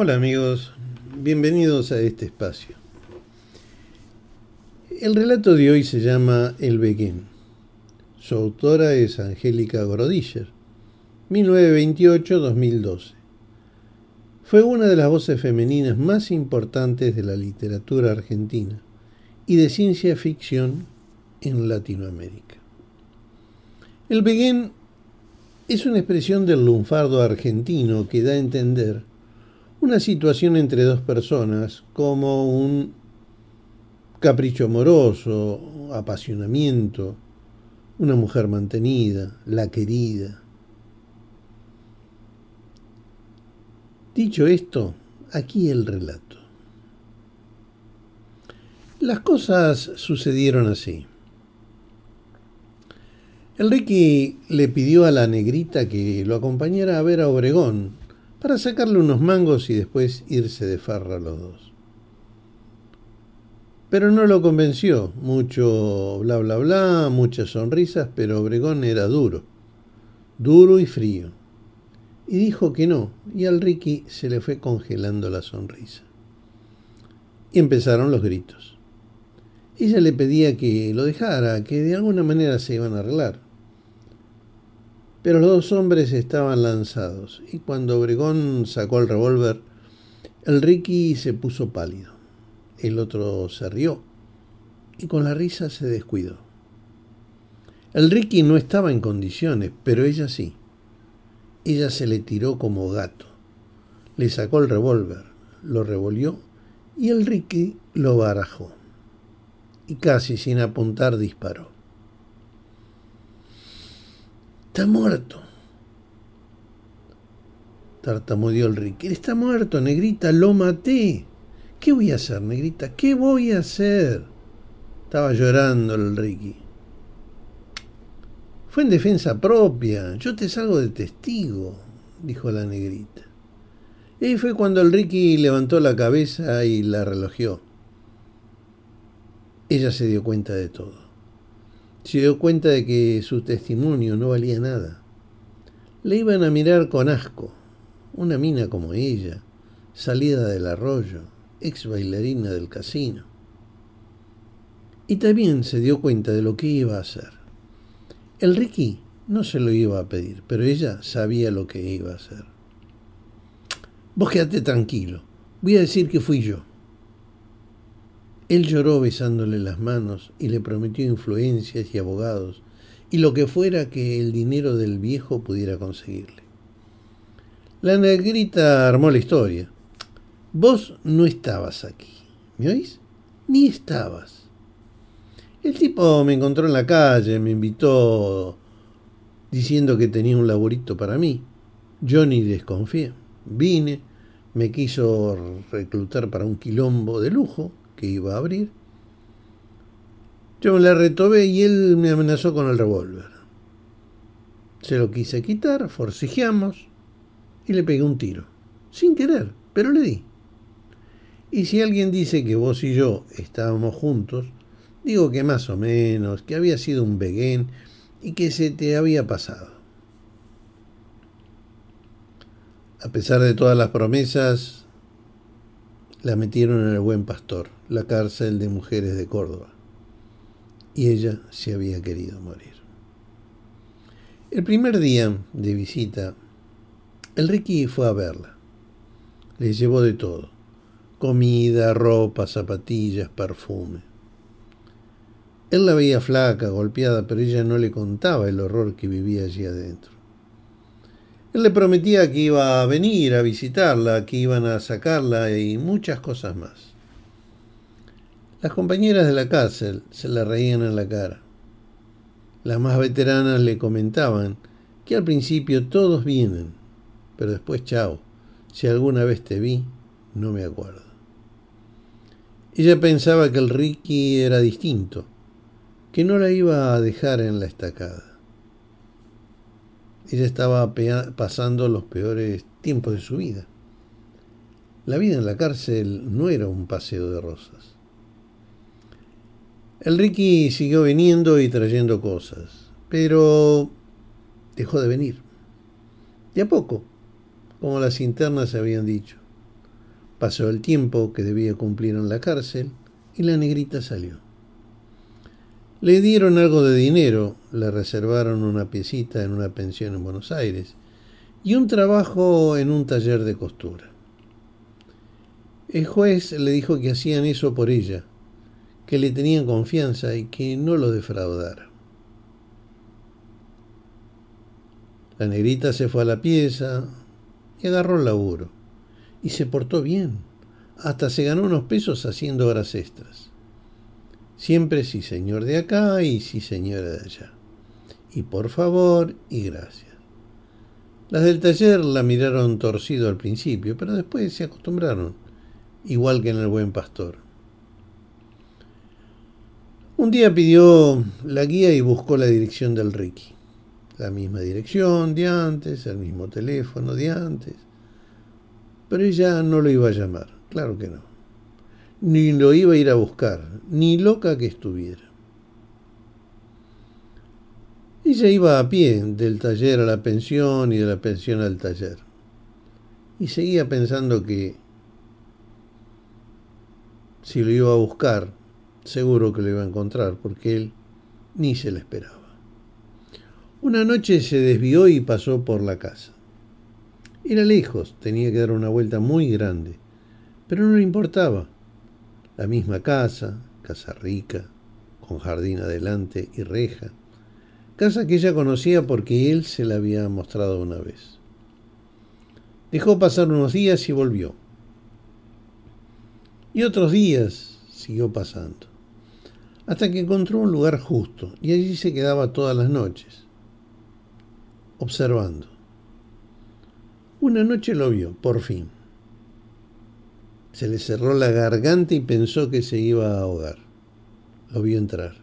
Hola amigos, bienvenidos a este espacio. El relato de hoy se llama El Beguén. Su autora es Angélica Grodischer, 1928-2012. Fue una de las voces femeninas más importantes de la literatura argentina y de ciencia ficción en Latinoamérica. El Beguén es una expresión del lunfardo argentino que da a entender una situación entre dos personas como un capricho amoroso, apasionamiento, una mujer mantenida, la querida. Dicho esto, aquí el relato. Las cosas sucedieron así. Ricky le pidió a la negrita que lo acompañara a ver a Obregón para sacarle unos mangos y después irse de farra los dos. Pero no lo convenció, mucho bla bla bla, muchas sonrisas, pero Obregón era duro, duro y frío. Y dijo que no, y al Ricky se le fue congelando la sonrisa. Y empezaron los gritos. Ella le pedía que lo dejara, que de alguna manera se iban a arreglar. Pero los dos hombres estaban lanzados, y cuando Obregón sacó el revólver, el Ricky se puso pálido. El otro se rió, y con la risa se descuidó. El Ricky no estaba en condiciones, pero ella sí. Ella se le tiró como gato. Le sacó el revólver, lo revolvió y el Ricky lo barajó. Y casi sin apuntar disparó. Está muerto. Tartamudeó el Ricky. Está muerto, negrita, lo maté. ¿Qué voy a hacer, negrita? ¿Qué voy a hacer? Estaba llorando el Ricky. Fue en defensa propia. Yo te salgo de testigo, dijo la negrita. Y fue cuando el Ricky levantó la cabeza y la relojeó. Ella se dio cuenta de todo se dio cuenta de que su testimonio no valía nada. Le iban a mirar con asco. Una mina como ella, salida del arroyo, ex bailarina del casino. Y también se dio cuenta de lo que iba a hacer. El Ricky no se lo iba a pedir, pero ella sabía lo que iba a hacer. Vos quédate tranquilo, voy a decir que fui yo. Él lloró besándole las manos y le prometió influencias y abogados y lo que fuera que el dinero del viejo pudiera conseguirle. La negrita armó la historia. Vos no estabas aquí, ¿me oís? Ni estabas. El tipo me encontró en la calle, me invitó diciendo que tenía un laburito para mí. Yo ni desconfié. Vine, me quiso reclutar para un quilombo de lujo que iba a abrir. Yo me la retobé y él me amenazó con el revólver. Se lo quise quitar, forcejeamos y le pegué un tiro. Sin querer, pero le di. Y si alguien dice que vos y yo estábamos juntos, digo que más o menos, que había sido un beguén y que se te había pasado. A pesar de todas las promesas, la metieron en el buen pastor la cárcel de mujeres de Córdoba y ella se había querido morir. El primer día de visita, el Ricky fue a verla. Le llevó de todo, comida, ropa, zapatillas, perfume. Él la veía flaca, golpeada, pero ella no le contaba el horror que vivía allí adentro. Él le prometía que iba a venir a visitarla, que iban a sacarla y muchas cosas más. Las compañeras de la cárcel se le reían en la cara. Las más veteranas le comentaban que al principio todos vienen, pero después chao. Si alguna vez te vi, no me acuerdo. Ella pensaba que el Ricky era distinto, que no la iba a dejar en la estacada. Ella estaba pasando los peores tiempos de su vida. La vida en la cárcel no era un paseo de rosas. El Ricky siguió viniendo y trayendo cosas, pero dejó de venir. De a poco, como las internas habían dicho. Pasó el tiempo que debía cumplir en la cárcel y la negrita salió. Le dieron algo de dinero, le reservaron una piecita en una pensión en Buenos Aires y un trabajo en un taller de costura. El juez le dijo que hacían eso por ella, que le tenían confianza y que no lo defraudara. La negrita se fue a la pieza y agarró el laburo. Y se portó bien. Hasta se ganó unos pesos haciendo horas extras. Siempre sí señor de acá y sí señora de allá. Y por favor y gracias. Las del taller la miraron torcido al principio, pero después se acostumbraron, igual que en el buen pastor. Un día pidió la guía y buscó la dirección del Ricky la misma dirección de antes, el mismo teléfono de antes. Pero ella no lo iba a llamar, claro que no. Ni lo iba a ir a buscar, ni loca que estuviera. Ella iba a pie del taller a la pensión y de la pensión al taller. Y seguía pensando que si lo iba a buscar, seguro que lo iba a encontrar, porque él ni se le esperaba. Una noche se desvió y pasó por la casa. Era lejos, tenía que dar una vuelta muy grande, pero no le importaba. La misma casa, casa rica, con jardín adelante y reja, casa que ella conocía porque él se la había mostrado una vez. Dejó pasar unos días y volvió. Y otros días siguió pasando, hasta que encontró un lugar justo y allí se quedaba todas las noches observando. Una noche lo vio, por fin. Se le cerró la garganta y pensó que se iba a ahogar. Lo vio entrar.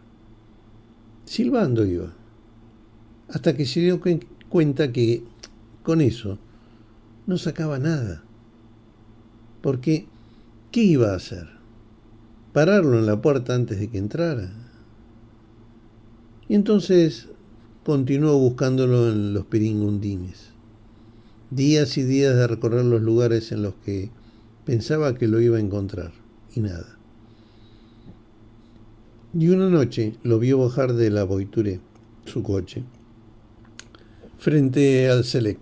Silbando iba. Hasta que se dio cuenta que con eso no sacaba nada. Porque, ¿qué iba a hacer? ¿Pararlo en la puerta antes de que entrara? Y entonces continuó buscándolo en los piringundines. Días y días de recorrer los lugares en los que pensaba que lo iba a encontrar, y nada. Y una noche lo vio bajar de la Boituré, su coche, frente al Select.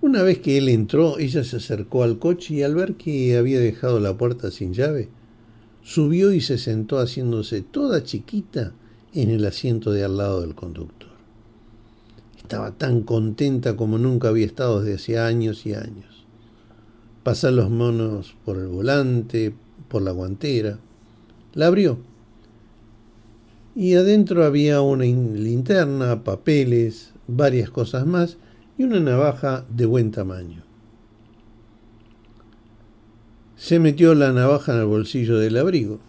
Una vez que él entró, ella se acercó al coche y al ver que había dejado la puerta sin llave, Subió y se sentó haciéndose toda chiquita en el asiento de al lado del conductor. Estaba tan contenta como nunca había estado desde hacía años y años. Pasar los monos por el volante, por la guantera. La abrió. Y adentro había una linterna, papeles, varias cosas más y una navaja de buen tamaño. Se metió la navaja en el bolsillo del abrigo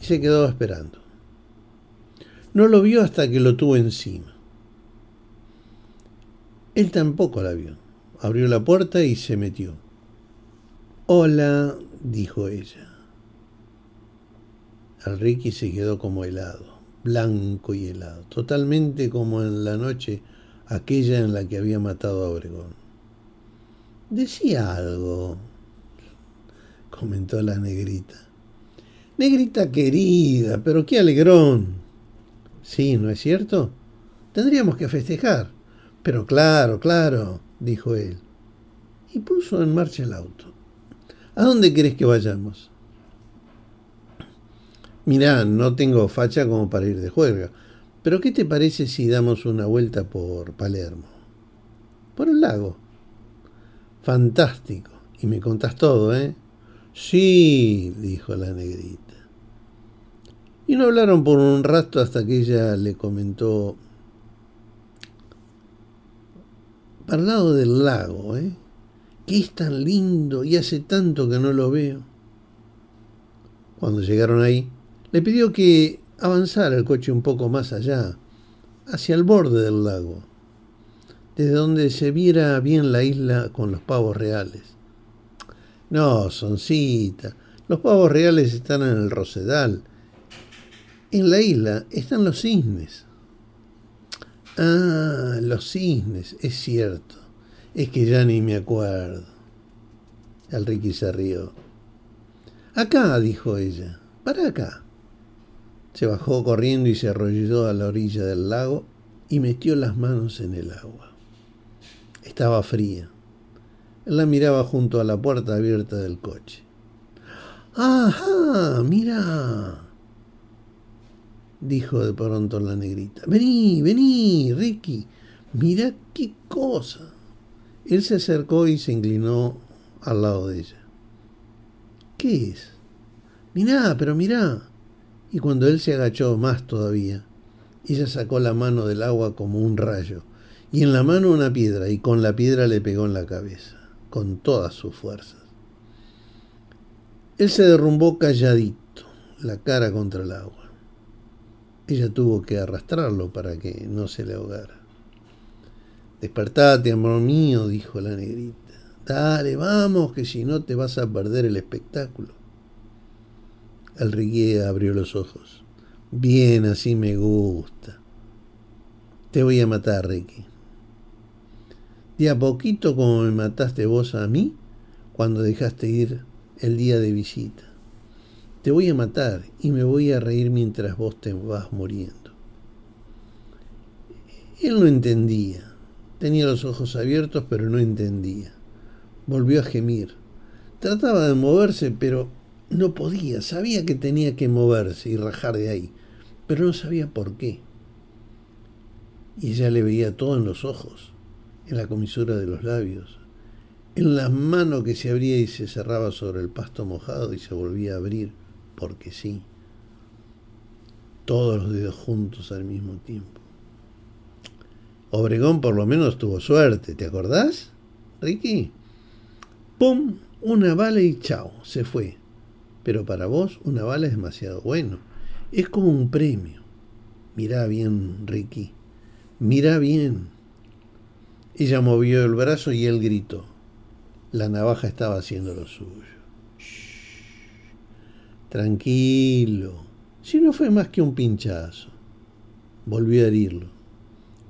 y se quedó esperando. No lo vio hasta que lo tuvo encima. Él tampoco la vio. Abrió la puerta y se metió. Hola, dijo ella. Ricky se quedó como helado, blanco y helado, totalmente como en la noche aquella en la que había matado a Obregón. Decía algo, comentó la negrita. Negrita querida, pero qué alegrón. Sí, ¿no es cierto? Tendríamos que festejar. Pero claro, claro, dijo él. Y puso en marcha el auto. ¿A dónde querés que vayamos? Mirá, no tengo facha como para ir de juerga. Pero ¿qué te parece si damos una vuelta por Palermo? Por el lago. Fantástico. Y me contás todo, ¿eh? Sí, dijo la negrita. Y no hablaron por un rato hasta que ella le comentó, para el lado del lago, ¿eh? que es tan lindo y hace tanto que no lo veo. Cuando llegaron ahí, le pidió que avanzara el coche un poco más allá, hacia el borde del lago, desde donde se viera bien la isla con los pavos reales. No, Soncita, los pavos reales están en el Rosedal. En la isla están los cisnes. Ah, los cisnes, es cierto. Es que ya ni me acuerdo. El se rió. Acá, dijo ella. Para acá. Se bajó corriendo y se arrolló a la orilla del lago y metió las manos en el agua. Estaba fría. Él la miraba junto a la puerta abierta del coche. ¡Ajá! ¡Mira! Dijo de pronto la negrita. Vení, vení, Ricky. Mira qué cosa. Él se acercó y se inclinó al lado de ella. ¿Qué es? Mirá, pero mirá. Y cuando él se agachó más todavía, ella sacó la mano del agua como un rayo, y en la mano una piedra, y con la piedra le pegó en la cabeza, con todas sus fuerzas. Él se derrumbó calladito, la cara contra el agua. Ella tuvo que arrastrarlo para que no se le ahogara. Despertate, amor mío, dijo la negrita. Dale, vamos, que si no te vas a perder el espectáculo. El Riqué abrió los ojos. Bien, así me gusta. Te voy a matar, Ricky. De a poquito como me mataste vos a mí cuando dejaste ir el día de visita. Te voy a matar y me voy a reír mientras vos te vas muriendo. Él no entendía. Tenía los ojos abiertos, pero no entendía. Volvió a gemir. Trataba de moverse, pero no podía. Sabía que tenía que moverse y rajar de ahí, pero no sabía por qué. Y ella le veía todo en los ojos, en la comisura de los labios, en la mano que se abría y se cerraba sobre el pasto mojado y se volvía a abrir, porque sí. Todos los dedos juntos al mismo tiempo. Obregón por lo menos tuvo suerte, ¿te acordás, Ricky? ¡Pum! Una bala y chao, se fue. Pero para vos una bala es demasiado bueno. Es como un premio. Mirá bien, Ricky. Mirá bien. Ella movió el brazo y él gritó. La navaja estaba haciendo lo suyo. Tranquilo. Si no fue más que un pinchazo. Volvió a herirlo.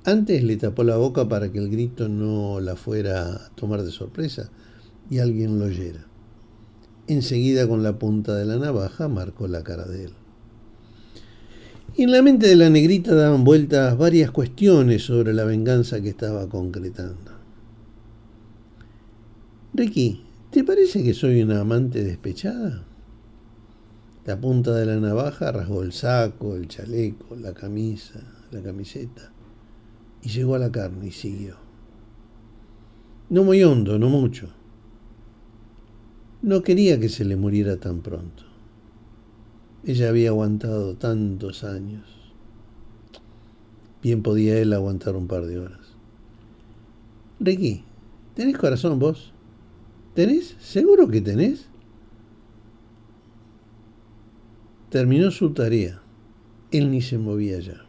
Antes le tapó la boca para que el grito no la fuera a tomar de sorpresa y alguien lo oyera. Enseguida con la punta de la navaja marcó la cara de él. Y en la mente de la negrita daban vueltas varias cuestiones sobre la venganza que estaba concretando. Ricky, ¿te parece que soy una amante despechada? La punta de la navaja rasgó el saco, el chaleco, la camisa, la camiseta y llegó a la carne y siguió. No muy hondo, no mucho. No quería que se le muriera tan pronto. Ella había aguantado tantos años. Bien podía él aguantar un par de horas. Ricky, ¿tenés corazón vos? ¿Tenés? ¿Seguro que tenés? Terminó su tarea. Él ni se movía ya.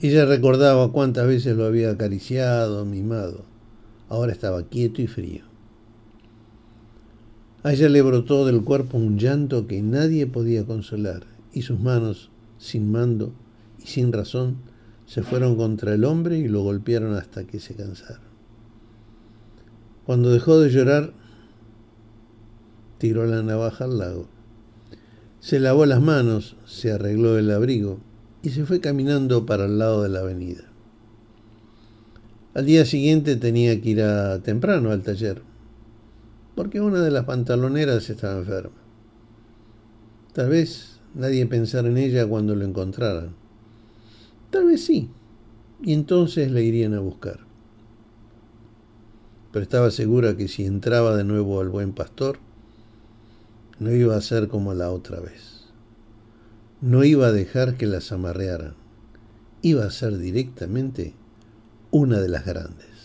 Ella recordaba cuántas veces lo había acariciado, mimado. Ahora estaba quieto y frío. A ella le brotó del cuerpo un llanto que nadie podía consolar, y sus manos, sin mando y sin razón, se fueron contra el hombre y lo golpearon hasta que se cansaron. Cuando dejó de llorar, tiró la navaja al lago. Se lavó las manos, se arregló el abrigo y se fue caminando para el lado de la avenida. Al día siguiente tenía que ir a temprano al taller, porque una de las pantaloneras estaba enferma. Tal vez nadie pensara en ella cuando lo encontraran. Tal vez sí, y entonces la irían a buscar. Pero estaba segura que si entraba de nuevo al buen pastor, no iba a ser como la otra vez. No iba a dejar que las amarrearan. Iba a ser directamente una de las grandes.